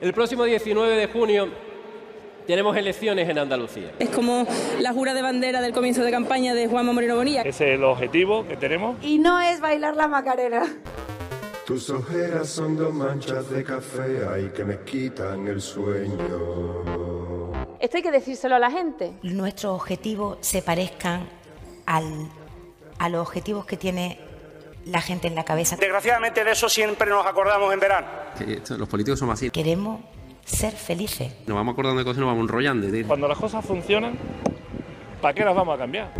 El próximo 19 de junio tenemos elecciones en Andalucía. Es como la jura de bandera del comienzo de campaña de Juanma Moreno Bonilla. Ese es el objetivo que tenemos. Y no es bailar la macarena. Tus ojeras son dos manchas de café ahí que me quitan el sueño. Esto hay que decírselo a la gente. Nuestros objetivos se parezcan al, a los objetivos que tiene la gente en la cabeza. Desgraciadamente de eso siempre nos acordamos en verano. los políticos somos así. Queremos ser felices. Nos vamos acordando de cosas y nos vamos enrollando. Cuando las cosas funcionan, ¿para qué las vamos a cambiar?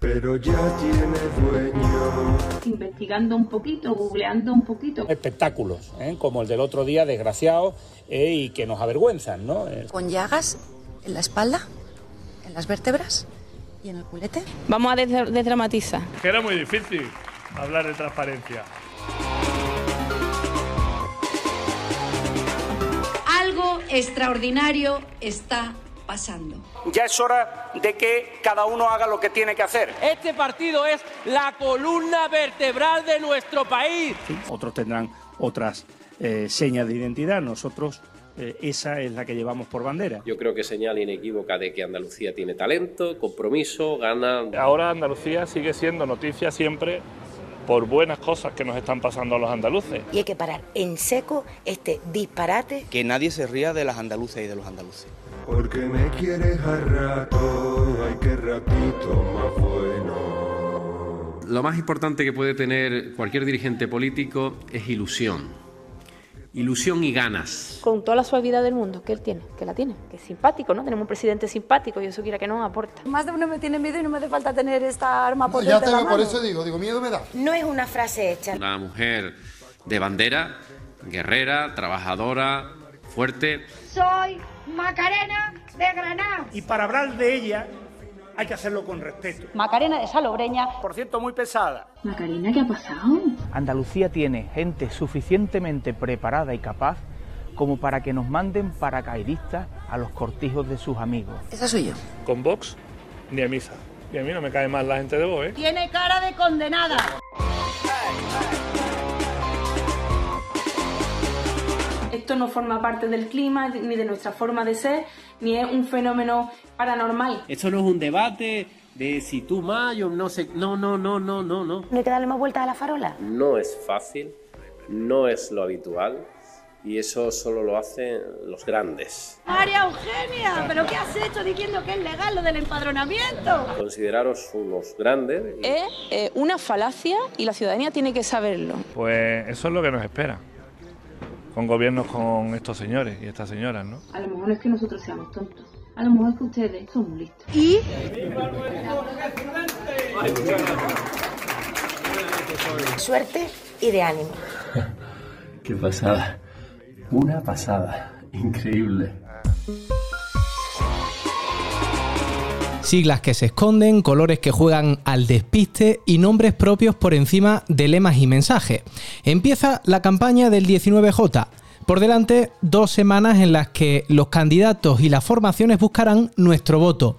Pero ya tiene dueño. Investigando un poquito, googleando un poquito. Espectáculos, ¿eh? como el del otro día, desgraciados, eh, y que nos avergüenzan, ¿no? Con llagas en la espalda, en las vértebras y en el culete. Vamos a desdramatizar. Que era muy difícil hablar de transparencia. Algo extraordinario está pasando. Ya es hora de que cada uno haga lo que tiene que hacer. Este partido es la columna vertebral de nuestro país. Sí, otros tendrán otras eh, señas de identidad, nosotros eh, esa es la que llevamos por bandera. Yo creo que señal inequívoca de que Andalucía tiene talento, compromiso, gana. Ahora Andalucía sigue siendo noticia siempre por buenas cosas que nos están pasando a los andaluces. Y hay que parar en seco este disparate. Que nadie se ría de las andaluces y de los andaluces. Porque me quieres a rato, ay que ratito más bueno. Lo más importante que puede tener cualquier dirigente político es ilusión. Ilusión y ganas. Con toda la suavidad del mundo que él tiene, que la tiene, que es simpático, ¿no? Tenemos un presidente simpático y eso quiera que no aporta. Más de uno me tiene miedo y no me hace falta tener esta arma potente Ya te la por mano. eso digo, digo, miedo me da. No es una frase hecha. Una mujer de bandera, guerrera, trabajadora, fuerte. Soy Macarena de Granada. Y para hablar de ella hay que hacerlo con respeto. Macarena de Salobreña. Por cierto, muy pesada. Macarena, ¿qué ha pasado? Andalucía tiene gente suficientemente preparada y capaz como para que nos manden paracaidistas a los cortijos de sus amigos. Esa soy yo. Con Vox, ni a misa. Y a mí no me cae mal la gente de Vox, ¿eh? Tiene cara de condenada. Esto no forma parte del clima ni de nuestra forma de ser, ni es un fenómeno paranormal. Esto no es un debate de si tú más, yo no sé. No, no, no, no, no, no. ¿No hay que darle más vueltas a la farola? No es fácil, no es lo habitual y eso solo lo hacen los grandes. María Eugenia, ¿pero qué has hecho diciendo que es legal lo del empadronamiento? Consideraros unos grandes. y- Es eh, una falacia y la ciudadanía tiene que saberlo. Pues eso es lo que nos espera. Con gobiernos con estos señores y estas señoras, ¿no? A lo mejor no es que nosotros seamos tontos. A lo mejor es que ustedes son muy listos. Y Suerte y de ánimo. Qué pasada. Una pasada. Increíble. Siglas que se esconden, colores que juegan al despiste y nombres propios por encima de lemas y mensajes. Empieza la campaña del 19J. Por delante, dos semanas en las que los candidatos y las formaciones buscarán nuestro voto.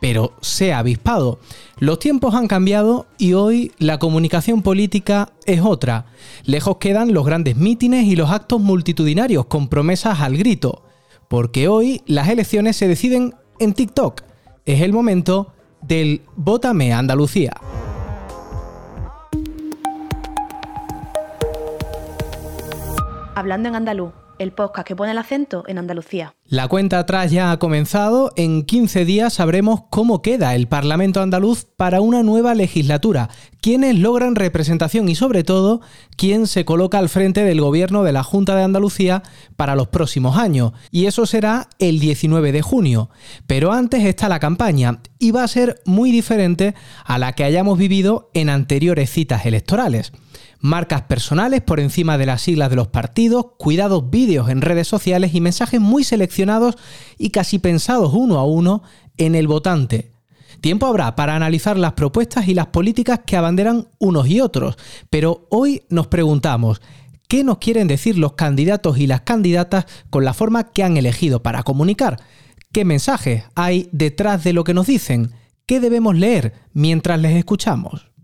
Pero se ha avispado. Los tiempos han cambiado y hoy la comunicación política es otra. Lejos quedan los grandes mítines y los actos multitudinarios con promesas al grito. Porque hoy las elecciones se deciden en TikTok. Es el momento del Vótame Andalucía. Hablando en andaluz, el podcast que pone el acento en Andalucía. La cuenta atrás ya ha comenzado. En 15 días sabremos cómo queda el Parlamento andaluz para una nueva legislatura, quiénes logran representación y sobre todo quién se coloca al frente del gobierno de la Junta de Andalucía para los próximos años. Y eso será el 19 de junio. Pero antes está la campaña y va a ser muy diferente a la que hayamos vivido en anteriores citas electorales marcas personales por encima de las siglas de los partidos, cuidados vídeos en redes sociales y mensajes muy seleccionados y casi pensados uno a uno en el votante. Tiempo habrá para analizar las propuestas y las políticas que abanderan unos y otros, pero hoy nos preguntamos, ¿qué nos quieren decir los candidatos y las candidatas con la forma que han elegido para comunicar? ¿Qué mensajes hay detrás de lo que nos dicen? ¿Qué debemos leer mientras les escuchamos?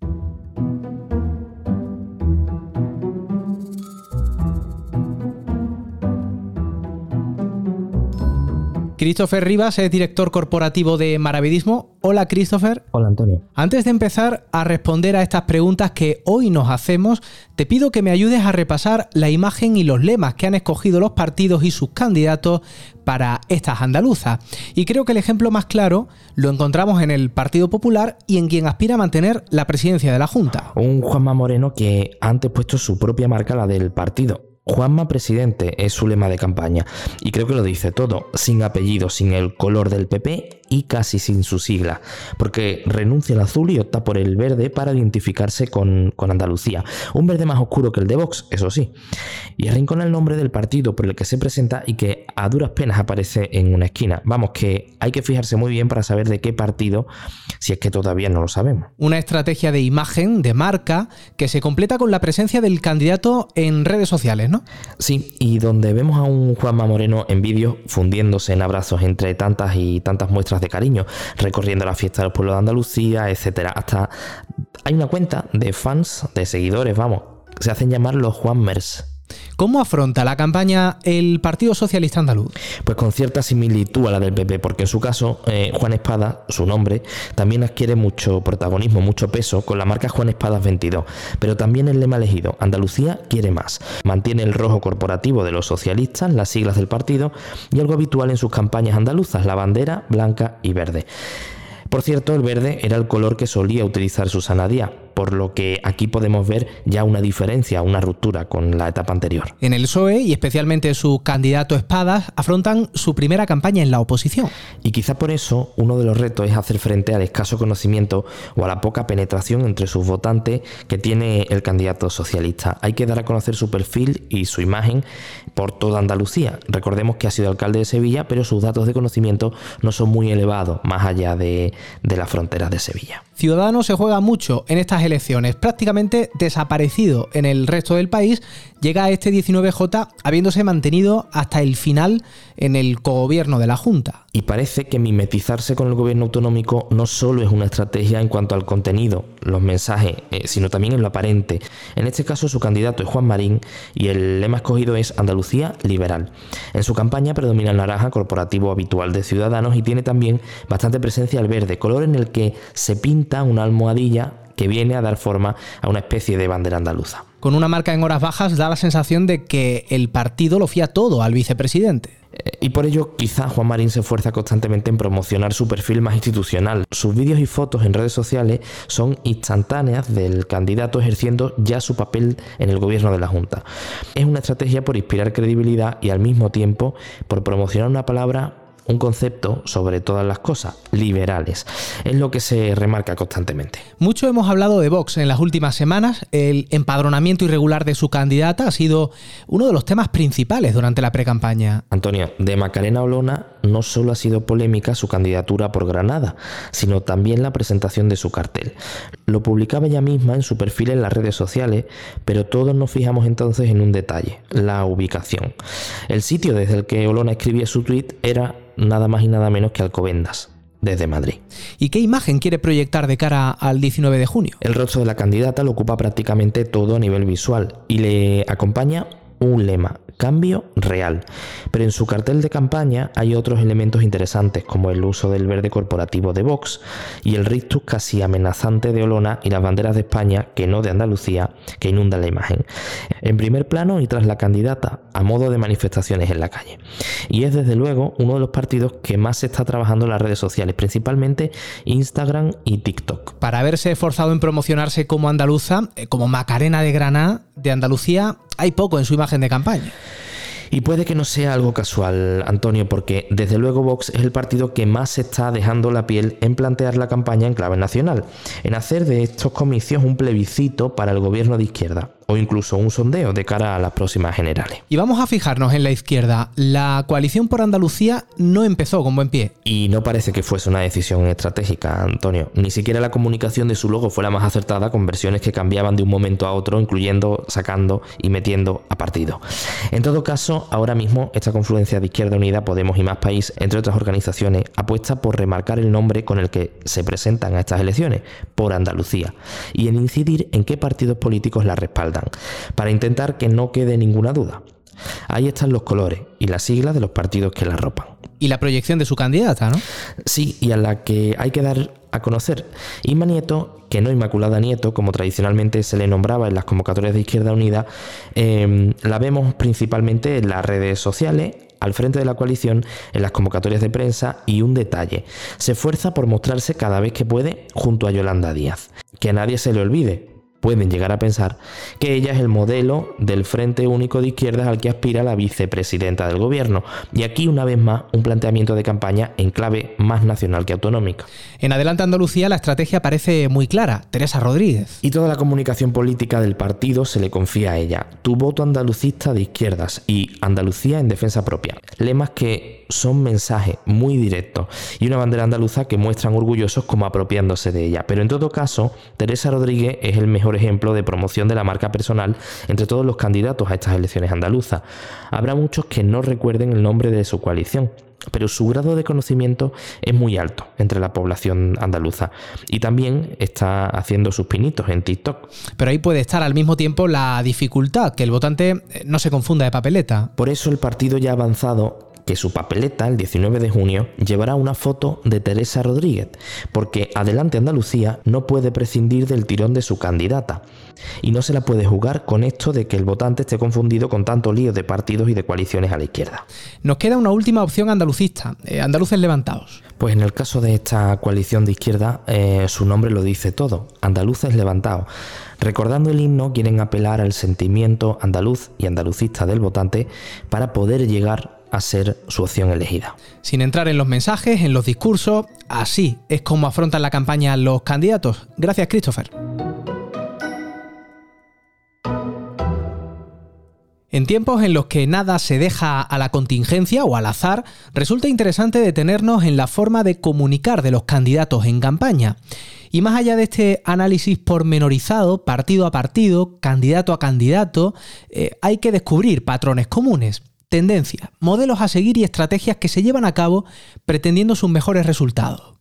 Christopher Rivas es director corporativo de Maravidismo. Hola Christopher. Hola Antonio. Antes de empezar a responder a estas preguntas que hoy nos hacemos, te pido que me ayudes a repasar la imagen y los lemas que han escogido los partidos y sus candidatos para estas andaluzas. Y creo que el ejemplo más claro lo encontramos en el Partido Popular y en quien aspira a mantener la presidencia de la Junta. Un Juanma Moreno que ha antes puesto su propia marca, la del partido Juanma Presidente es su lema de campaña. Y creo que lo dice todo, sin apellido, sin el color del PP y casi sin su sigla, porque renuncia al azul y opta por el verde para identificarse con, Andalucía. Un verde más oscuro que el de Vox, eso sí. Y arrincona el nombre del partido por el que se presenta y que a duras penas aparece en una esquina. Vamos, que hay que fijarse muy bien para saber de qué partido, si es que todavía no lo sabemos. Una estrategia de imagen, de marca, que se completa con la presencia del candidato en redes sociales, ¿no? Sí, y donde vemos a un Juanma Moreno en vídeo fundiéndose en abrazos entre tantas y tantas muestras de cariño, recorriendo la fiesta del pueblo de Andalucía, etcétera. Hasta hay una cuenta de fans, de seguidores, vamos, se hacen llamar los Juanmers ¿Cómo afronta la campaña el Partido Socialista Andaluz? Pues con cierta similitud a la del PP, porque en su caso eh, Juan Espada, su nombre, también adquiere mucho protagonismo, mucho peso con la marca Juan Espadas 22, pero también el lema elegido, Andalucía quiere más. Mantiene el rojo corporativo de los socialistas, las siglas del partido y algo habitual en sus campañas andaluzas, la bandera blanca y verde. Por cierto, el verde era el color que solía utilizar Susana Díaz, por lo que aquí podemos ver ya una diferencia, una ruptura con la etapa anterior. En el PSOE y especialmente su candidato Espadas afrontan su primera campaña en la oposición. Y quizá por eso uno de los retos es hacer frente al escaso conocimiento o a la poca penetración entre sus votantes que tiene el candidato socialista. Hay que dar a conocer su perfil y su imagen por toda Andalucía. Recordemos que ha sido alcalde de Sevilla, pero sus datos de conocimiento no son muy elevados más allá de, de las fronteras de Sevilla. Ciudadanos se juega mucho en estas elecciones, prácticamente desaparecido en el resto del país, llega a este 19J habiéndose mantenido hasta el final en el cogobierno de la Junta. Y parece que mimetizarse con el gobierno autonómico no solo es una estrategia en cuanto al contenido, los mensajes, eh, sino también en lo aparente. En este caso su candidato es Juan Marín y el lema escogido es Andalucía liberal. En su campaña predomina el naranja corporativo habitual de Ciudadanos y tiene también bastante presencia el verde, color en el que se pinta una almohadilla que viene a dar forma a una especie de bandera andaluza. Con una marca en horas bajas da la sensación de que el partido lo fía todo al vicepresidente. Eh, y por ello quizá Juan Marín se esfuerza constantemente en promocionar su perfil más institucional. Sus vídeos y fotos en redes sociales son instantáneas del candidato ejerciendo ya su papel en el gobierno de la Junta. Es una estrategia por inspirar credibilidad y al mismo tiempo por promocionar una palabra un concepto sobre todas las cosas, liberales. Es lo que se remarca constantemente. Mucho hemos hablado de Vox en las últimas semanas. El empadronamiento irregular de su candidata ha sido uno de los temas principales durante la precampaña. Antonio, de Macarena Olona no solo ha sido polémica su candidatura por Granada, sino también la presentación de su cartel. Lo publicaba ella misma en su perfil en las redes sociales, pero todos nos fijamos entonces en un detalle, la ubicación. El sitio desde el que Olona escribía su tweet era nada más y nada menos que Alcobendas desde Madrid. ¿Y qué imagen quiere proyectar de cara al 19 de junio? El rostro de la candidata lo ocupa prácticamente todo a nivel visual y le acompaña un lema, cambio real. Pero en su cartel de campaña hay otros elementos interesantes como el uso del verde corporativo de Vox y el rictus casi amenazante de Olona y las banderas de España, que no de Andalucía, que inundan la imagen. En primer plano y tras la candidata, a modo de manifestaciones en la calle. Y es desde luego uno de los partidos que más se está trabajando en las redes sociales, principalmente Instagram y TikTok. Para haberse esforzado en promocionarse como andaluza, eh, como Macarena de Granada de Andalucía, hay poco en su imagen de campaña. Y puede que no sea algo casual, Antonio, porque desde luego Vox es el partido que más se está dejando la piel en plantear la campaña en clave nacional, en hacer de estos comicios un plebiscito para el gobierno de izquierda o incluso un sondeo de cara a las próximas generales. Y vamos a fijarnos en la izquierda. La coalición por Andalucía no empezó con buen pie. Y no parece que fuese una decisión estratégica, Antonio. Ni siquiera la comunicación de su logo fue la más acertada con versiones que cambiaban de un momento a otro, incluyendo, sacando y metiendo a partido. En todo caso, ahora mismo esta confluencia de Izquierda Unida, Podemos y Más País, entre otras organizaciones, apuesta por remarcar el nombre con el que se presentan a estas elecciones, por Andalucía, y en incidir en qué partidos políticos la respaldan para intentar que no quede ninguna duda. Ahí están los colores y las siglas de los partidos que la arropan. Y la proyección de su candidata, ¿no? Sí, y a la que hay que dar a conocer. Inma Nieto, que no Inmaculada Nieto, como tradicionalmente se le nombraba en las convocatorias de Izquierda Unida, eh, la vemos principalmente en las redes sociales, al frente de la coalición, en las convocatorias de prensa y un detalle, se esfuerza por mostrarse cada vez que puede junto a Yolanda Díaz. Que a nadie se le olvide, pueden llegar a pensar que ella es el modelo del Frente Único de Izquierdas al que aspira la vicepresidenta del gobierno. Y aquí, una vez más, un planteamiento de campaña en clave más nacional que autonómica. En Adelante Andalucía la estrategia parece muy clara, Teresa Rodríguez. Y toda la comunicación política del partido se le confía a ella. Tu voto andalucista de izquierdas y Andalucía en defensa propia. Lemas que son mensajes muy directos y una bandera andaluza que muestran orgullosos como apropiándose de ella. Pero en todo caso, Teresa Rodríguez es el mejor ejemplo de promoción de la marca personal entre todos los candidatos a estas elecciones andaluzas. Habrá muchos que no recuerden el nombre de su coalición, pero su grado de conocimiento es muy alto entre la población andaluza y también está haciendo sus pinitos en TikTok. Pero ahí puede estar al mismo tiempo la dificultad, que el votante no se confunda de papeleta. Por eso el partido ya ha avanzado que su papeleta el 19 de junio llevará una foto de Teresa Rodríguez, porque Adelante Andalucía no puede prescindir del tirón de su candidata. Y no se la puede jugar con esto de que el votante esté confundido con tanto lío de partidos y de coaliciones a la izquierda. Nos queda una última opción andalucista, eh, andaluces levantados. Pues en el caso de esta coalición de izquierda, eh, su nombre lo dice todo, andaluces levantados. Recordando el himno, quieren apelar al sentimiento andaluz y andalucista del votante para poder llegar a ser su opción elegida. Sin entrar en los mensajes, en los discursos, así es como afrontan la campaña los candidatos. Gracias, Christopher. En tiempos en los que nada se deja a la contingencia o al azar, resulta interesante detenernos en la forma de comunicar de los candidatos en campaña. Y más allá de este análisis pormenorizado, partido a partido, candidato a candidato, eh, hay que descubrir patrones comunes tendencias, modelos a seguir y estrategias que se llevan a cabo pretendiendo sus mejores resultados.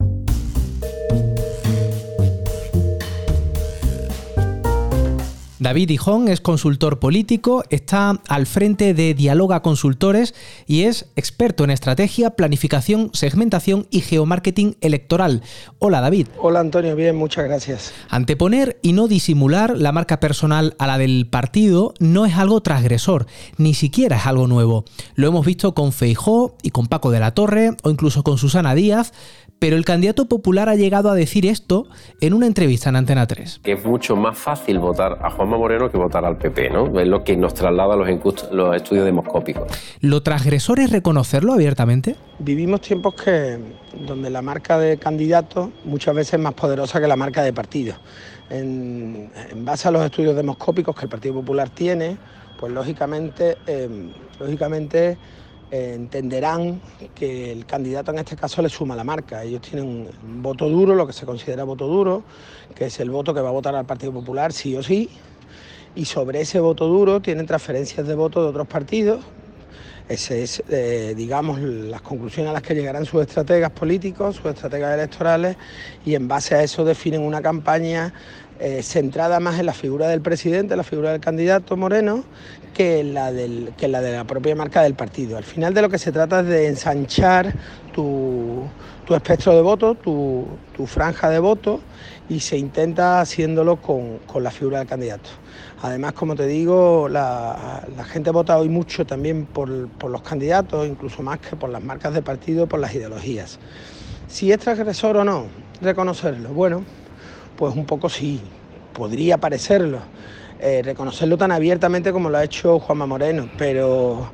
David Hijón es consultor político, está al frente de Dialoga Consultores y es experto en estrategia, planificación, segmentación y geomarketing electoral. Hola David. Hola Antonio, bien, muchas gracias. Anteponer y no disimular la marca personal a la del partido no es algo transgresor, ni siquiera es algo nuevo. Lo hemos visto con Feijó y con Paco de la Torre o incluso con Susana Díaz, pero el candidato popular ha llegado a decir esto en una entrevista en Antena 3. Que es mucho más fácil votar a Juanma Moreno que votar al PP, ¿no? Es lo que nos traslada los, los estudios demoscópicos. ¿Lo transgresor es reconocerlo abiertamente? Vivimos tiempos que donde la marca de candidato muchas veces es más poderosa que la marca de partido. En, base a los estudios demoscópicos que el Partido Popular tiene, pues lógicamente, eh, lógicamente entenderán que el candidato en este caso le suma la marca. Ellos tienen un voto duro, lo que se considera voto duro, que es el voto que va a votar al Partido Popular sí o sí, y sobre ese voto duro tienen transferencias de voto de otros partidos. Ese es, eh, digamos, las conclusiones a las que llegarán sus estrategas políticos, sus estrategas electorales, y en base a eso definen una campaña eh, centrada más en la figura del presidente, la figura del candidato Moreno, que la, del, que la de la propia marca del partido. Al final de lo que se trata es de ensanchar tu, espectro de voto, tu, franja de voto, y se intenta haciéndolo con, la figura del candidato. Además, como te digo, la, gente vota hoy mucho también por, por los candidatos, incluso más que por las marcas de partido, por las ideologías. Si es transgresor o no, reconocerlo. Bueno, pues un poco sí, podría parecerlo. Eh, reconocerlo tan abiertamente como lo ha hecho Juanma Moreno, pero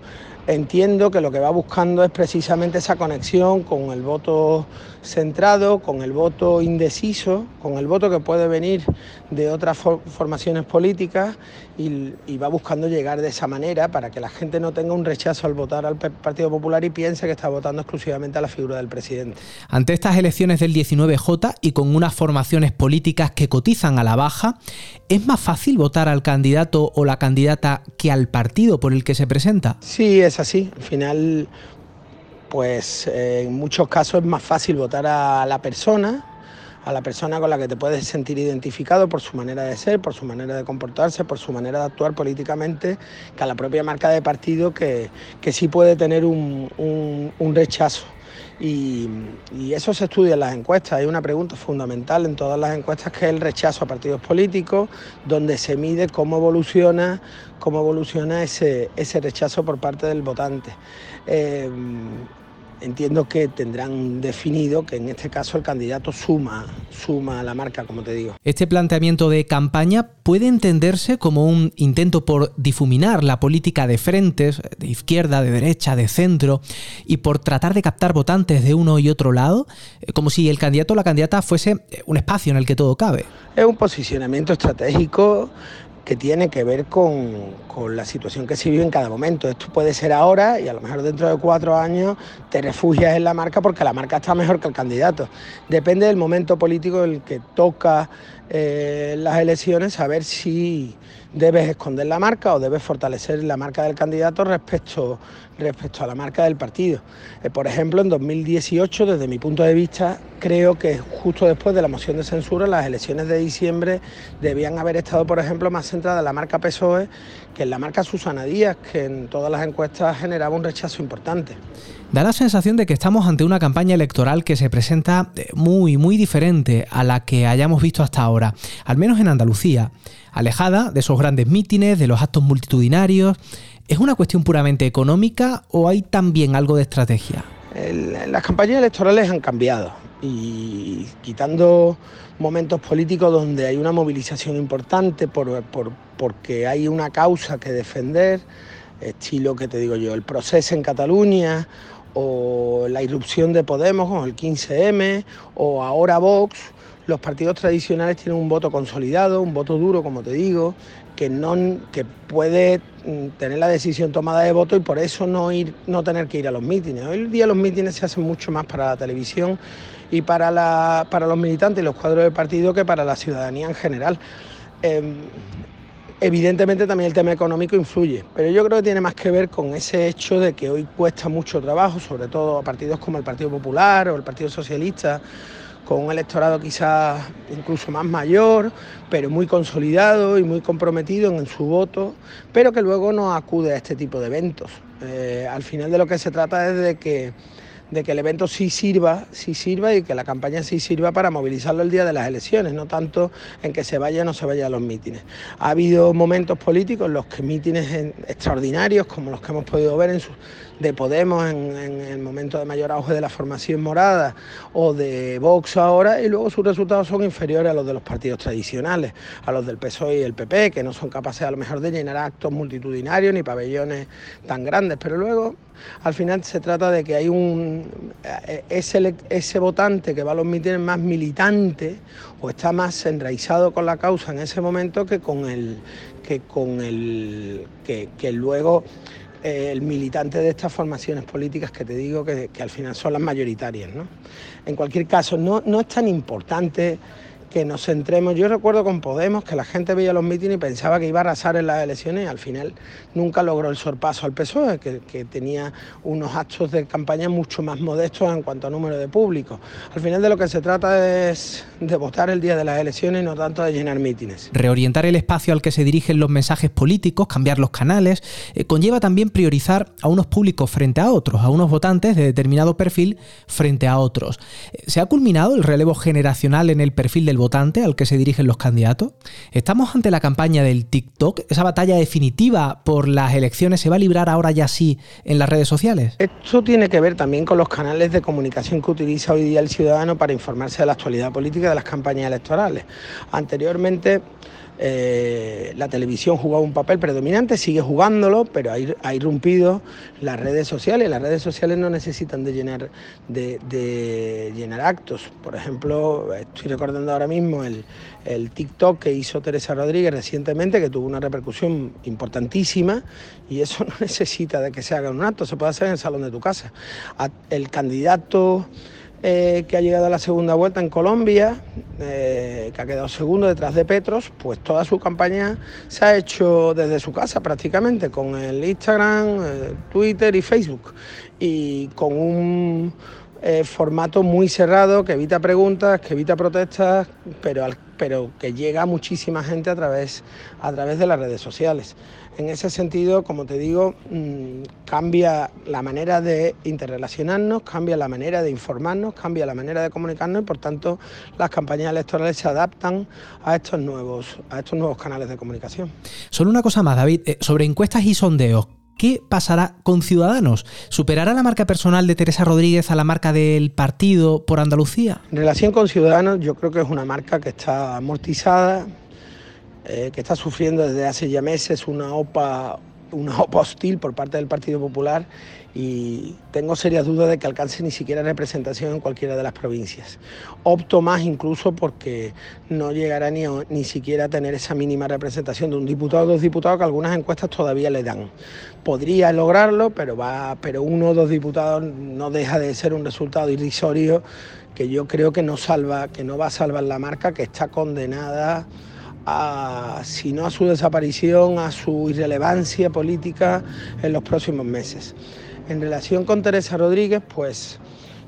entiendo que lo que va buscando es precisamente esa conexión con el voto centrado, con el voto indeciso, con el voto que puede venir de otras formaciones políticas y, va buscando llegar de esa manera para que la gente no tenga un rechazo al votar al Partido Popular y piense que está votando exclusivamente a la figura del presidente. Ante estas elecciones del 19J y con unas formaciones políticas que cotizan a la baja, ¿es más fácil votar al candidato o la candidata que al partido por el que se presenta? Sí, es así. Al final pues eh, en muchos casos es más fácil votar a la persona, a la persona con la que te puedes sentir identificado por su manera de ser, por su manera de comportarse, por su manera de actuar políticamente, que a la propia marca de partido que, que sí puede tener un, un, un rechazo. Y, eso se estudia en las encuestas. Hay una pregunta fundamental en todas las encuestas que es el rechazo a partidos políticos, donde se mide cómo evoluciona, cómo evoluciona ese, ese rechazo por parte del votante. Eh, entiendo que tendrán definido que en este caso el candidato suma, suma a la marca, como te digo. Este planteamiento de campaña puede entenderse como un intento por difuminar la política de frentes, de izquierda, de derecha, de centro, y por tratar de captar votantes de uno y otro lado, eh, como si el candidato o la candidata fuese un espacio en el que todo cabe. Es un posicionamiento estratégico que tiene que ver con, con, la situación que se vive en cada momento. Esto puede ser ahora y a lo mejor dentro de cuatro años te refugias en la marca porque la marca está mejor que el candidato. Depende del momento político en el que toca eh, las elecciones, saber si debes esconder la marca o debes fortalecer la marca del candidato respecto, respecto a la marca del partido. Eh, por ejemplo, en 2018, desde mi punto de vista, creo que justo después de la moción de censura, las elecciones de diciembre debían haber estado, por ejemplo, más centradas en la marca PSOE que en la marca Susana Díaz, que en todas las encuestas generaba un rechazo importante. Da la sensación de que estamos ante una campaña electoral que se presenta muy, muy diferente a la que hayamos visto hasta ahora, al menos en Andalucía, alejada de esos grandes mítines, de los actos multitudinarios. ¿Es una cuestión puramente económica o hay también algo de estrategia? Las campañas electorales han cambiado y quitando momentos políticos donde hay una movilización importante por, por, porque hay una causa que defender, estilo que te digo yo, el proceso en Cataluña o la irrupción de Podemos o el 15M o ahora Vox, los partidos tradicionales tienen un voto consolidado, un voto duro, como te digo, que, no, que puede tener la decisión tomada de voto y por eso no, ir, no tener que ir a los mítines. Hoy en día los mítines se hacen mucho más para la televisión y para, la, para los militantes y los cuadros de partido que para la ciudadanía en general. Eh, Evidentemente también el tema económico influye, pero yo creo que tiene más que ver con ese hecho de que hoy cuesta mucho trabajo, sobre todo a partidos como el Partido Popular o el Partido Socialista, con un electorado quizás incluso más mayor, pero muy consolidado y muy comprometido en su voto, pero que luego no acude a este tipo de eventos. Eh, al final de lo que se trata es de que de que el evento sí sirva, sí sirva y que la campaña sí sirva para movilizarlo el día de las elecciones, no tanto en que se vaya o no se vaya a los mítines. Ha habido momentos políticos en los que mítines extraordinarios, como los que hemos podido ver en su, de Podemos en, en, el momento de mayor auge de la formación morada o de Vox ahora, y luego sus resultados son inferiores a los de los partidos tradicionales, a los del PSOE y el PP, que no son capaces a lo mejor de llenar actos multitudinarios ni pabellones tan grandes, pero luego al final se trata de que hay un ese, ese votante que va a los mítines más militante o está más enraizado con la causa en ese momento que con el que con el que, que luego eh, el militante de estas formaciones políticas que te digo que, al final son las mayoritarias. ¿no? En cualquier caso, no, no es tan importante que nos centremos. Yo recuerdo con Podemos que la gente veía los mítines y pensaba que iba a arrasar en las elecciones y al final nunca logró el sorpaso al PSOE, que, tenía unos actos de campaña mucho más modestos en cuanto a número de público. Al final de lo que se trata es de votar el día de las elecciones y no tanto de llenar mítines. Reorientar el espacio al que se dirigen los mensajes políticos, cambiar los canales, eh, conlleva también priorizar a unos públicos frente a otros, a unos votantes de determinado perfil frente a otros. ¿Se ha culminado el relevo generacional en el perfil del votante al que se dirigen los candidatos? ¿Estamos ante la campaña del TikTok? ¿Esa batalla definitiva por las elecciones se va a librar ahora ya sí en las redes sociales? Esto tiene que ver también con los canales de comunicación que utiliza hoy día el ciudadano para informarse de la actualidad política de las campañas electorales. Anteriormente eh, la televisión jugaba un papel predominante, sigue jugándolo, pero ha, ha, irrumpido las redes sociales. Las redes sociales no necesitan de llenar, de, de llenar actos. Por ejemplo, estoy recordando ahora mismo el, el, TikTok que hizo Teresa Rodríguez recientemente, que tuvo una repercusión importantísima, y eso no necesita de que se haga un acto, se puede hacer en el salón de tu casa. El candidato eh, que ha llegado a la segunda vuelta en Colombia, eh, que ha quedado segundo detrás de Petros, pues toda su campaña se ha hecho desde su casa prácticamente, con el Instagram, eh, Twitter y Facebook, y con un eh, formato muy cerrado que evita preguntas, que evita protestas, pero, pero que llega a muchísima gente a través, a través de las redes sociales. En ese sentido, como te digo, mm, cambia la manera de interrelacionarnos, cambia la manera de informarnos, cambia la manera de comunicarnos y por tanto las campañas electorales se adaptan a estos nuevos, a estos nuevos canales de comunicación. Solo una cosa más, David, eh, sobre encuestas y sondeos. ¿Qué pasará con Ciudadanos? ¿Superará la marca personal de Teresa Rodríguez a la marca del partido por Andalucía? En relación con Ciudadanos, yo creo que es una marca que está amortizada, eh, que está sufriendo desde hace ya meses una OPA, una OPA hostil por parte del Partido Popular y tengo serias dudas de que alcance ni siquiera representación en cualquiera de las provincias. Opto más incluso porque no llegará ni, ni siquiera a tener esa mínima representación de un diputado o dos diputados que algunas encuestas todavía le dan. Podría lograrlo, pero, va, pero uno o dos diputados no deja de ser un resultado irrisorio que yo creo que no, salva, que no va a salvar la marca, que está condenada a, si no a su desaparición, a su irrelevancia política en los próximos meses. En relación con Teresa Rodríguez, pues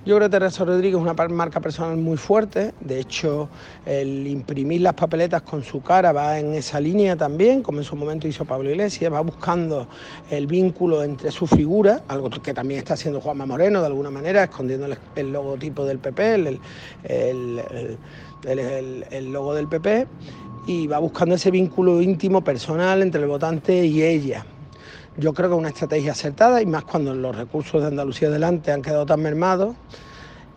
yo creo que Teresa Rodríguez es una marca personal muy fuerte, de hecho el imprimir las papeletas con su cara va en esa línea también, como en su momento hizo Pablo Iglesias, va buscando el vínculo entre su figura, algo que también está haciendo Juanma Moreno de alguna manera, escondiendo el, logotipo del PP, el logo del PP, y va buscando ese vínculo íntimo personal entre el votante y ella. Yo creo que es una estrategia acertada y más cuando los recursos de Andalucía adelante han quedado tan mermados.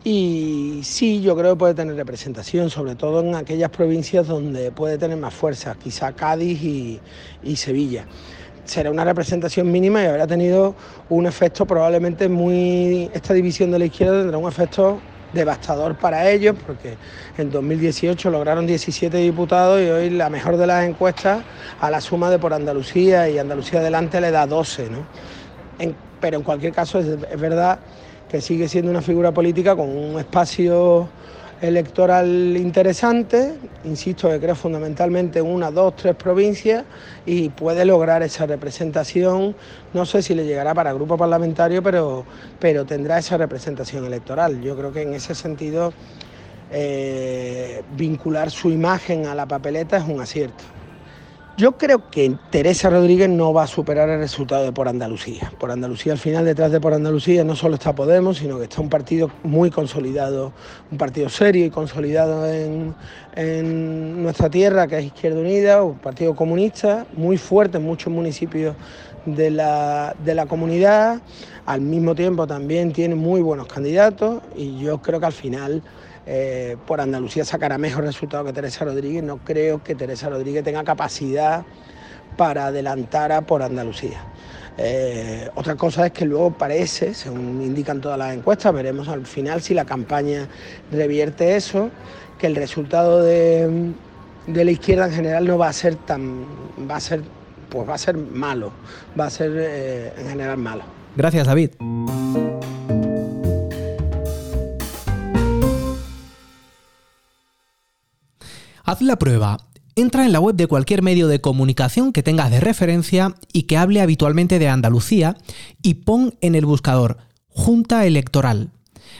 Y sí, yo creo que puede tener representación, sobre todo en aquellas provincias donde puede tener más fuerza, quizá Cádiz y, y Sevilla. Será una representación mínima y habrá tenido un efecto probablemente muy... Esta división de la izquierda tendrá un efecto devastador para ellos, porque en 2018 lograron 17 diputados y hoy la mejor de las encuestas a la suma de por Andalucía y Andalucía adelante le da 12. ¿no? pero en cualquier caso es, es verdad que sigue siendo una figura política con un espacio electoral interesante, insisto que creo fundamentalmente en una, dos, tres provincias y puede lograr esa representación, no sé si le llegará para grupo parlamentario, pero, pero tendrá esa representación electoral. Yo creo que en ese sentido eh, vincular su imagen a la papeleta es un acierto. Yo creo que Teresa Rodríguez no va a superar el resultado de Por Andalucía. Por Andalucía, al final, detrás de Por Andalucía no solo está Podemos, sino que está un partido muy consolidado, un partido serio y consolidado en, nuestra tierra, que es Izquierda Unida, un partido comunista, muy fuerte en muchos municipios de la, de la comunidad. Al mismo tiempo también tiene muy buenos candidatos y yo creo que al final eh, por Andalucía sacará mejor resultado que Teresa Rodríguez. No creo que Teresa Rodríguez tenga capacidad para adelantar a por Andalucía. Eh, otra cosa es que luego parece, según indican todas las encuestas, veremos al final si la campaña revierte eso, que el resultado de, la izquierda en general no va a ser tan, va a ser, pues va a ser malo, va a ser eh, en general malo. Gracias, David. Haz la prueba. Entra en la web de cualquier medio de comunicación que tengas de referencia y que hable habitualmente de Andalucía y pon en el buscador Junta Electoral.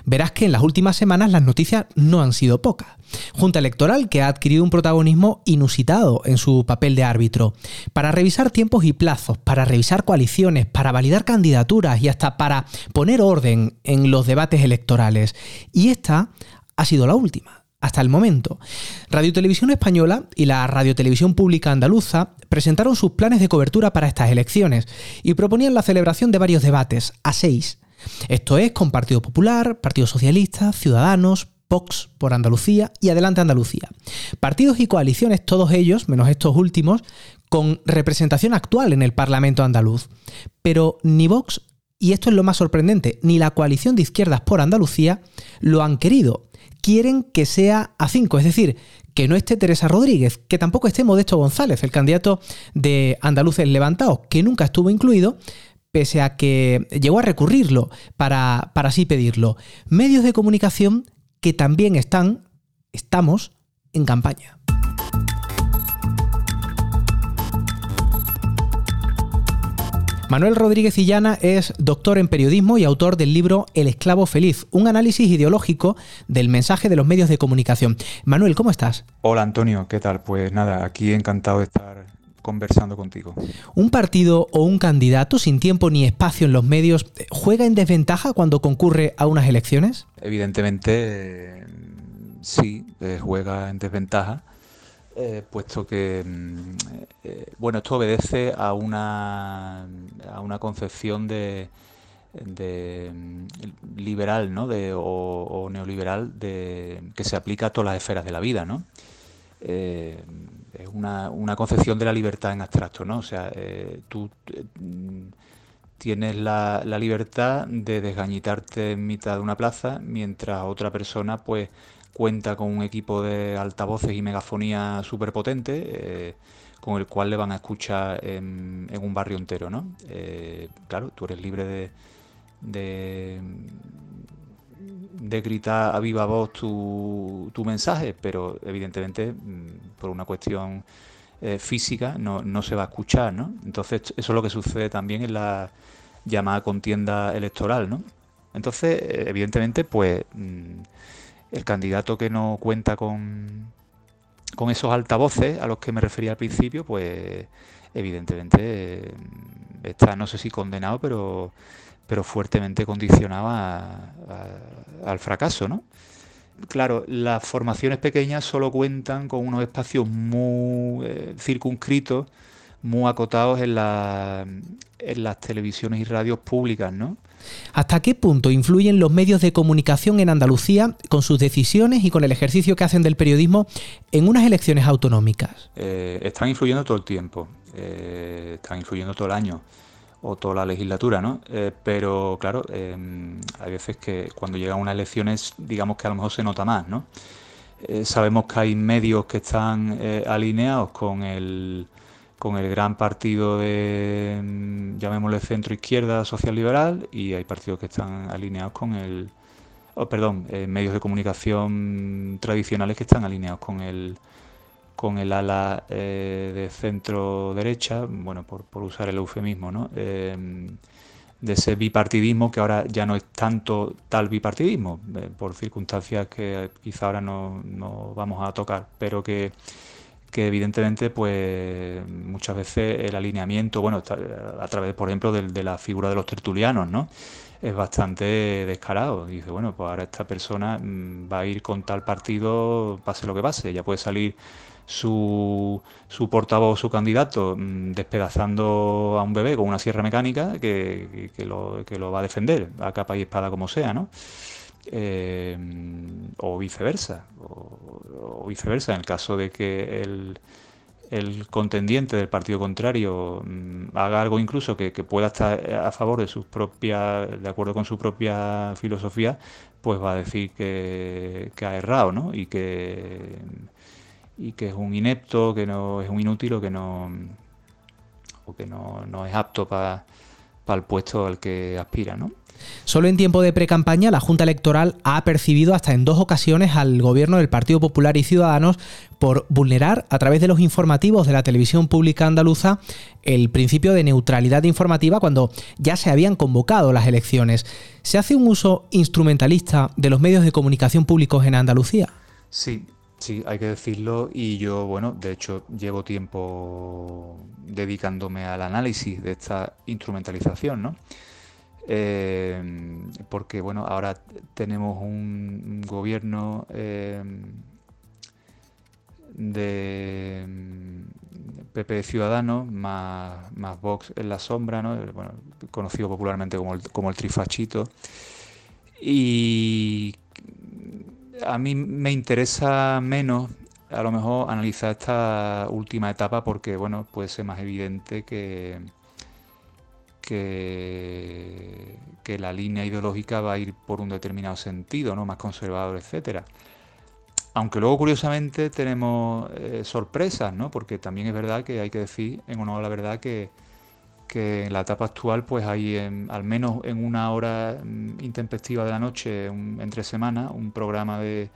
Verás que en las últimas semanas las noticias no han sido pocas. Junta Electoral que ha adquirido un protagonismo inusitado en su papel de árbitro, para revisar tiempos y plazos, para revisar coaliciones, para validar candidaturas y hasta para poner orden en los debates electorales. Y esta ha sido la última hasta el momento. Radio Televisión Española y la Radio Televisión Pública Andaluza presentaron sus planes de cobertura para estas elecciones y proponían la celebración de varios debates, a seis. Esto es con Partido Popular, Partido Socialista, Ciudadanos, Vox por Andalucía y Adelante Andalucía. Partidos y coaliciones, todos ellos, menos estos últimos, con representación actual en el Parlamento andaluz. Pero ni Vox, y esto es lo más sorprendente, ni la coalición de izquierdas por Andalucía lo han querido quieren que sea a cinco, es decir, que no esté Teresa Rodríguez, que tampoco esté Modesto González, el candidato de Andaluces Levantados, que nunca estuvo incluido, pese a que llegó a recurrirlo para, para así pedirlo. Medios de comunicación que también están, estamos en campaña. Manuel Rodríguez Illana es doctor en periodismo y autor del libro El esclavo feliz, un análisis ideológico del mensaje de los medios de comunicación. Manuel, ¿cómo estás? Hola Antonio, ¿qué tal? Pues nada, aquí encantado de estar conversando contigo. ¿Un partido o un candidato sin tiempo ni espacio en los medios juega en desventaja cuando concurre a unas elecciones? Evidentemente, sí, eh, juega en desventaja, eh, puesto que, mm, eh, bueno, esto obedece a una, a una concepción de, de mm, liberal, ¿no? De, o, neoliberal de, que se aplica a todas las esferas de la vida, ¿no? es una, una, concepción de la libertad en abstracto, ¿no? O sea, tú mm, tienes la, la, libertad de desgañitarte en mitad de una plaza, mientras otra persona, pues, cuenta con un equipo de altavoces y megafonía súper potente, eh, con el cual le van a escuchar en, un barrio entero, ¿no? Eh, claro, tú eres libre de, de, gritar a viva voz tu, tu mensaje, pero evidentemente mm, por una cuestión eh, física no, no, se va a escuchar, ¿no? Entonces eso es lo que sucede también en la llamada contienda electoral, ¿no? Entonces, evidentemente, pues... Mm, el candidato que no cuenta con, con esos altavoces a los que me refería al principio, pues evidentemente eh, está, no sé si condenado, pero, pero fuertemente condicionado al fracaso, ¿no? Claro, las formaciones pequeñas solo cuentan con unos espacios muy eh, circunscritos, muy acotados en, en las televisiones y radios públicas, ¿no? ¿Hasta qué punto influyen los medios de comunicación en Andalucía con sus decisiones y con el ejercicio que hacen del periodismo en unas elecciones autonómicas? Eh, están influyendo todo el tiempo, eh, están influyendo todo el año o toda la legislatura, ¿no? Eh, pero claro, hay veces que cuando llegan unas elecciones, digamos que a lo mejor se nota más, ¿no? sabemos que hay medios que están alineados con el con el gran partido de, mm, llamémosle centro izquierda social liberal, y hay partidos que están alineados con el, oh, perdón, eh, medios de comunicación tradicionales que están alineados con el, con el ala eh, de centro derecha, bueno, por, por usar el eufemismo, ¿no? Eh, de ese bipartidismo que ahora ya no es tanto tal bipartidismo, por circunstancias que quizá ahora no, no vamos a tocar, pero que que evidentemente pues muchas veces el alineamiento, bueno, a través, por ejemplo, de, la figura de los tertulianos, ¿no? Es bastante descarado. Dice, bueno, pues ahora esta persona mm, va a ir con tal partido, pase lo que pase. Ya puede salir su, su portavoz, su candidato, mm, despedazando a un bebé con una sierra mecánica que, que, lo, que lo va a defender a capa y espada como sea, ¿no? Eh, o viceversa, o, viceversa, en el caso de que el, contendiente del partido contrario mm, haga algo incluso que, pueda estar a favor de sus propias, de acuerdo con su propia filosofía, pues va a decir que, ha errado, ¿no? Y que y que es un inepto, que no es un inútil o que no o que no, no es apto para el puesto al que aspira, ¿no? Solo en tiempo de precampaña la Junta Electoral ha percibido hasta en dos ocasiones al gobierno del Partido Popular y Ciudadanos por vulnerar a través de los informativos de la televisión pública andaluza el principio de neutralidad informativa cuando ya se habían convocado las elecciones. ¿Se hace un uso instrumentalista de los medios de comunicación públicos en Andalucía? Sí, Sí, hay que decirlo y yo, bueno, de hecho llevo tiempo dedicándome al análisis de esta instrumentalización, ¿no? Eh, porque bueno, ahora tenemos un gobierno eh, de PP mm, Ciudadanos más, más Vox en la sombra, ¿no? bueno, conocido popularmente como el, como el trifachito. Y a mí me interesa menos a lo mejor analizar esta última etapa porque bueno, puede ser más evidente que que, la línea ideológica va a ir por un determinado sentido, ¿no? más conservador, etcétera. Aunque luego, curiosamente, tenemos eh, sorpresas, ¿no? porque también es verdad que hay que decir, en honor a la verdad, que, que en la etapa actual, pues hay al menos en una hora mm, intempestiva de la noche, entre semanas, un programa de,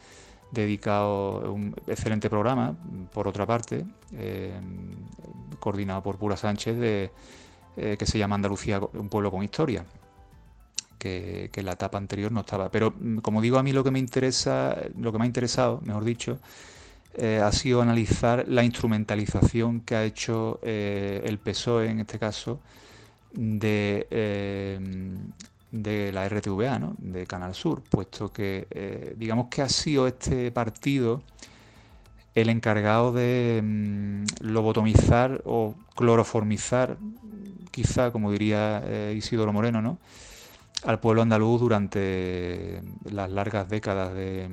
dedicado, un excelente programa, por otra parte, eh, coordinado por Pura Sánchez, de eh, que se llama Andalucía, un pueblo con historia. Que, en la etapa anterior no estaba. Pero mm, como digo, a mí lo que me interesa, lo que me ha interesado, mejor dicho, eh, ha sido analizar la instrumentalización que ha hecho eh, el PSOE, en este caso, de, la RTVA, ¿no? de Canal Sur, puesto que digamos que ha sido este partido el encargado de mm, lobotomizar o cloroformizar, quizá, como diría eh, Isidoro Moreno, ¿no? al pueblo andaluz durante las largas décadas de,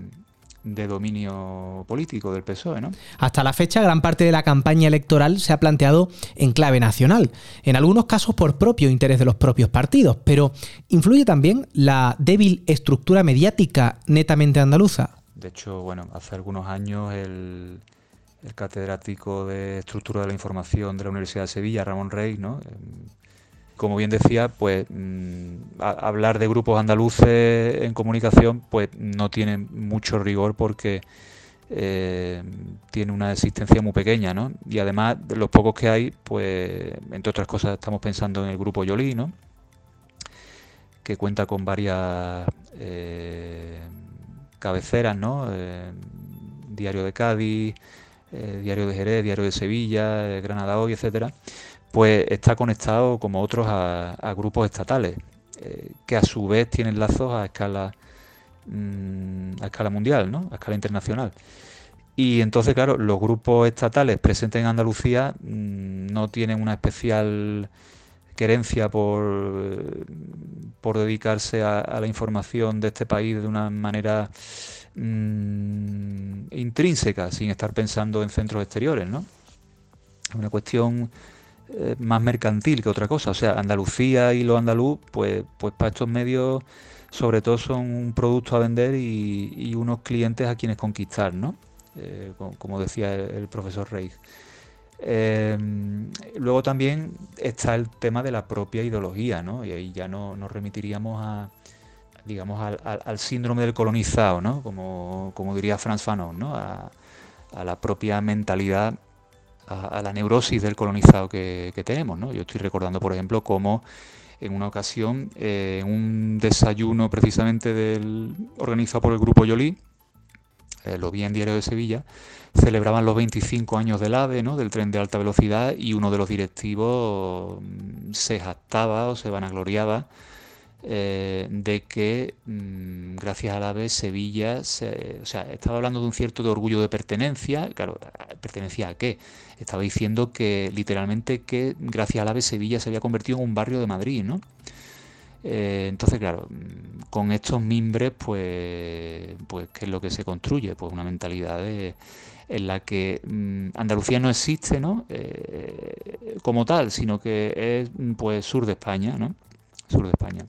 dominio político del PSOE. ¿no? Hasta la fecha, gran parte de la campaña electoral se ha planteado en clave nacional, en algunos casos por propio interés de los propios partidos, pero ¿influye también la débil estructura mediática netamente andaluza? De hecho, bueno, hace algunos años el, catedrático de Estructura de la Información de la Universidad de Sevilla, Ramón Rey, ¿no? Em, como bien decía, pues mm, hablar de grupos andaluces en comunicación pues no tiene mucho rigor porque eh, tiene una existencia muy pequeña, ¿no? Y además, de los pocos que hay, pues entre otras cosas estamos pensando en el grupo Yoli, ¿no? Que cuenta con varias... Eh, cabeceras, ¿no? Eh, Diario de Cádiz, eh, Diario de Jerez, Diario de Sevilla, eh, Granada Hoy, etcétera, pues está conectado como otros a, grupos estatales, que a su vez tienen lazos a escala mm, a escala mundial, ¿no? A escala internacional. Y entonces, claro, los grupos estatales presentes en Andalucía mm, no tienen una especial querencia por, por dedicarse a, la información de este país de una manera mm, intrínseca, sin estar pensando en centros exteriores, ¿no? Una cuestión eh, más mercantil que otra cosa. O sea, Andalucía y lo andaluz, pues, pues para estos medios, sobre todo son un producto a vender y, unos clientes a quienes conquistar, ¿no? Eh, como, decía el, profesor Reis. Em, luego también está el tema de la propia ideología, ¿no? Y ahí ya no, nos remitiríamos a, digamos, al, síndrome del colonizado, ¿no? Como, diría Franz Fanon, ¿no? A, la propia mentalidad, a, la neurosis del colonizado que, tenemos, ¿no? Yo estoy recordando, por ejemplo, cómo en una ocasión, eh, en un desayuno precisamente del, organizado por el Grupo Yoli, eh, lo vi en Diario de Sevilla, celebraban los 25 años del AVE, ¿no? del tren de alta velocidad, y uno de los directivos mm, se jactaba o se vanagloriaba eh, de que mm, gracias al AVE Sevilla, o sea, estaba hablando de un cierto orgullo de pertenencia, claro, ¿pertenencia a qué? Estaba diciendo que literalmente que gracias al AVE Sevilla se había convertido en un barrio de Madrid, ¿no? Eh, entonces, claro, mm, con estos mimbres, pues, pues, ¿qué es lo que se construye? Pues una mentalidad en la que mm, Andalucía no existe ¿no? Eh, como tal, sino que es pues sur de España, ¿no? Sur de España.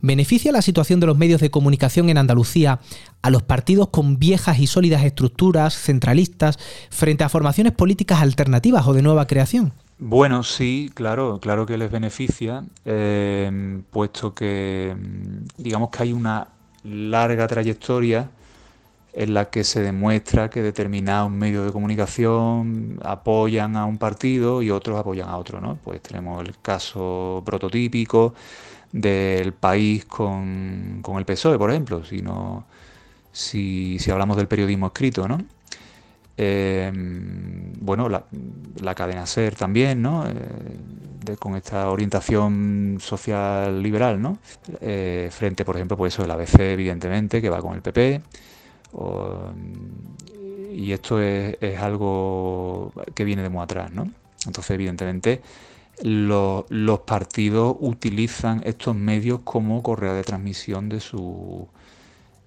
¿Beneficia la situación de los medios de comunicación en Andalucía a los partidos con viejas y sólidas estructuras centralistas frente a formaciones políticas alternativas o de nueva creación? Bueno, sí, claro, claro que les beneficia, eh, puesto que mm, digamos que hay una larga trayectoria en la que se demuestra que determinados medios de comunicación apoyan a un partido y otros apoyan a otro, ¿no? Pues tenemos el caso prototípico del país con, el PSOE, por ejemplo, si, si, si hablamos del periodismo escrito, ¿no? Eh, bueno, la, cadena SER también, ¿no? Eh, con esta orientación social liberal, ¿no? Eh, frente, por ejemplo, pues eso, el ABC, evidentemente, que va con el PP y esto es, algo que viene de muy atrás, ¿no? Entonces, evidentemente, los partidos utilizan estos medios como correa de transmisión de su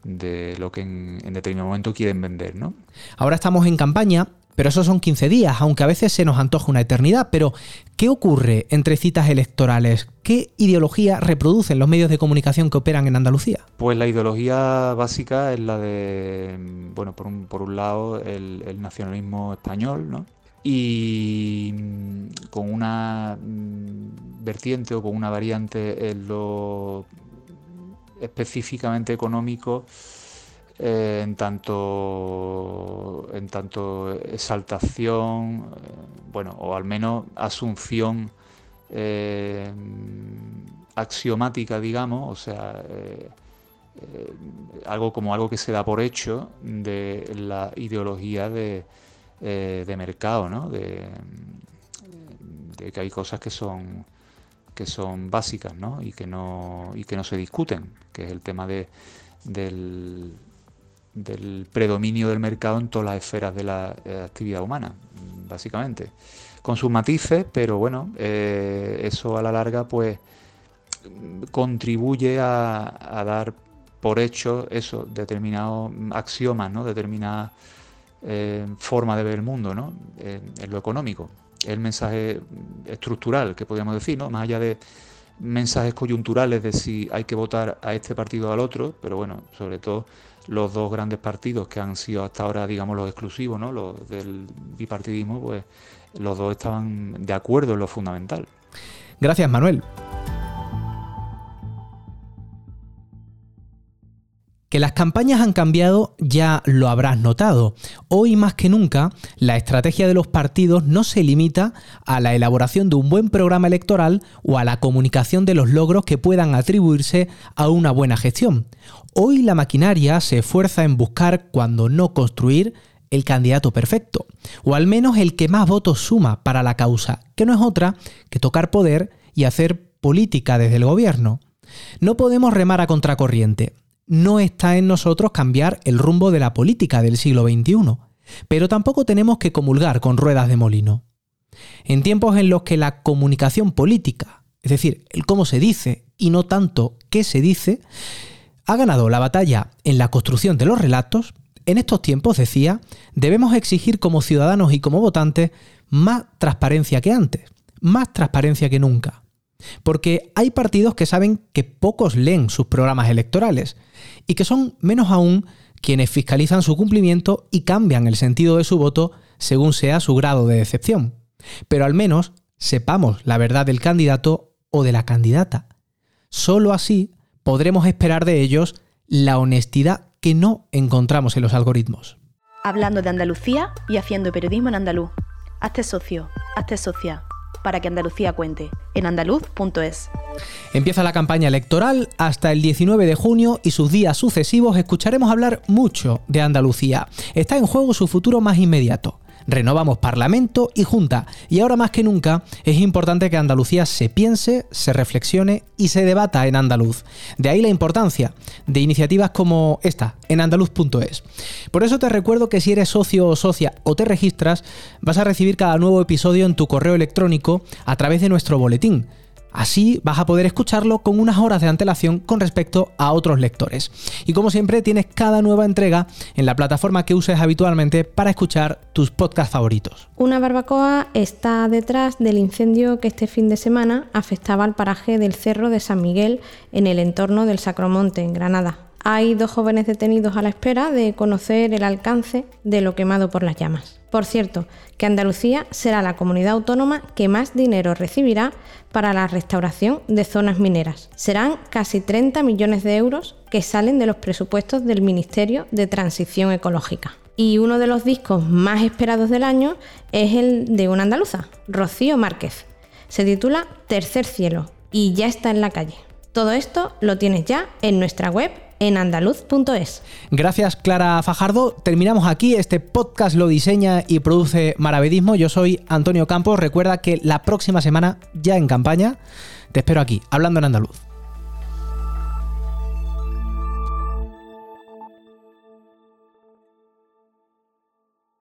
de lo que en, en determinado momento quieren vender, ¿no? Ahora estamos en campaña pero esos son 15 días, aunque a veces se nos antoja una eternidad. Pero, ¿qué ocurre entre citas electorales? ¿Qué ideología reproducen los medios de comunicación que operan en Andalucía? Pues la ideología básica es la de, bueno, por un, por un lado, el, nacionalismo español, ¿no? Y mm, con una mm, vertiente o con una variante en lo específicamente económico eh, en tanto en tanto exaltación, eh, bueno, o al menos asunción eh, axiomática, digamos, o sea, algo como algo que se da por hecho de la ideología de, mercado, ¿no? De, de, que hay cosas que son que son básicas, ¿no? Y que no y que no se discuten, que es el tema de, del, predominio del mercado en todas las esferas de la eh, actividad humana, básicamente. Con sus matices, pero bueno, eh, eso a la larga pues contribuye a, dar por hecho eso, determinados axiomas, ¿no? determinadas eh, formas de ver el mundo, ¿no? en lo económico. El mensaje estructural que podríamos decir, ¿no? más allá de mensajes coyunturales de si hay que votar a este partido o al otro, pero bueno, sobre todo los dos grandes partidos que han sido hasta ahora, digamos, los exclusivos, ¿no? Los del bipartidismo, pues los dos estaban de acuerdo en lo fundamental. Gracias, Manuel. Que las campañas han cambiado ya lo habrás notado. Hoy más que nunca, la estrategia de los partidos no se limita a la elaboración de un buen programa electoral o a la comunicación de los logros que puedan atribuirse a una buena gestión. Hoy la maquinaria se esfuerza en buscar, cuando no construir, el candidato perfecto, o al menos el que más votos suma para la causa, que no es otra que tocar poder y hacer política desde el gobierno. No podemos remar a contracorriente no está en nosotros cambiar el rumbo de la política del siglo XXI, pero tampoco tenemos que comulgar con ruedas de molino. En tiempos en los que la comunicación política, es decir, el cómo se dice y no tanto qué se dice, ha ganado la batalla en la construcción de los relatos, en estos tiempos, decía, debemos exigir como ciudadanos y como votantes más transparencia que antes, más transparencia que nunca. Porque hay partidos que saben que pocos leen sus programas electorales y que son menos aún quienes fiscalizan su cumplimiento y cambian el sentido de su voto según sea su grado de decepción. Pero al menos sepamos la verdad del candidato o de la candidata. Solo así podremos esperar de ellos la honestidad que no encontramos en los algoritmos. Hablando de Andalucía y haciendo periodismo en andaluz. Hazte socio, hazte socia para que Andalucía cuente, en andaluz.es. Empieza la campaña electoral hasta el 19 de junio y sus días sucesivos escucharemos hablar mucho de Andalucía. Está en juego su futuro más inmediato renovamos Parlamento y Junta, y ahora más que nunca es importante que Andalucía se piense, se reflexione y se debata en andaluz. De ahí la importancia de iniciativas como esta, en andaluz.es. Por eso te recuerdo que si eres socio o socia o te registras, vas a recibir cada nuevo episodio en tu correo electrónico a través de nuestro boletín Así vas a poder escucharlo con unas horas de antelación con respecto a otros lectores. Y como siempre tienes cada nueva entrega en la plataforma que uses habitualmente para escuchar tus podcasts favoritos. Una barbacoa está detrás del incendio que este fin de semana afectaba al paraje del Cerro de San Miguel en el entorno del Sacromonte, en Granada. Hay dos jóvenes detenidos a la espera de conocer el alcance de lo quemado por las llamas. Por cierto, que Andalucía será la comunidad autónoma que más dinero recibirá para la restauración de zonas mineras. Serán casi 30 millones de euros que salen de los presupuestos del Ministerio de Transición Ecológica. Y uno de los discos más esperados del año es el de una andaluza, Rocío Márquez. Se titula Tercer Cielo y ya está en la calle. Todo esto lo tienes ya en nuestra web en andaluz.es. Gracias Clara Fajardo. Terminamos aquí. Este podcast lo diseña y produce Maravedismo. Yo soy Antonio Campos. Recuerda que la próxima semana, ya en campaña, te espero aquí, hablando en andaluz.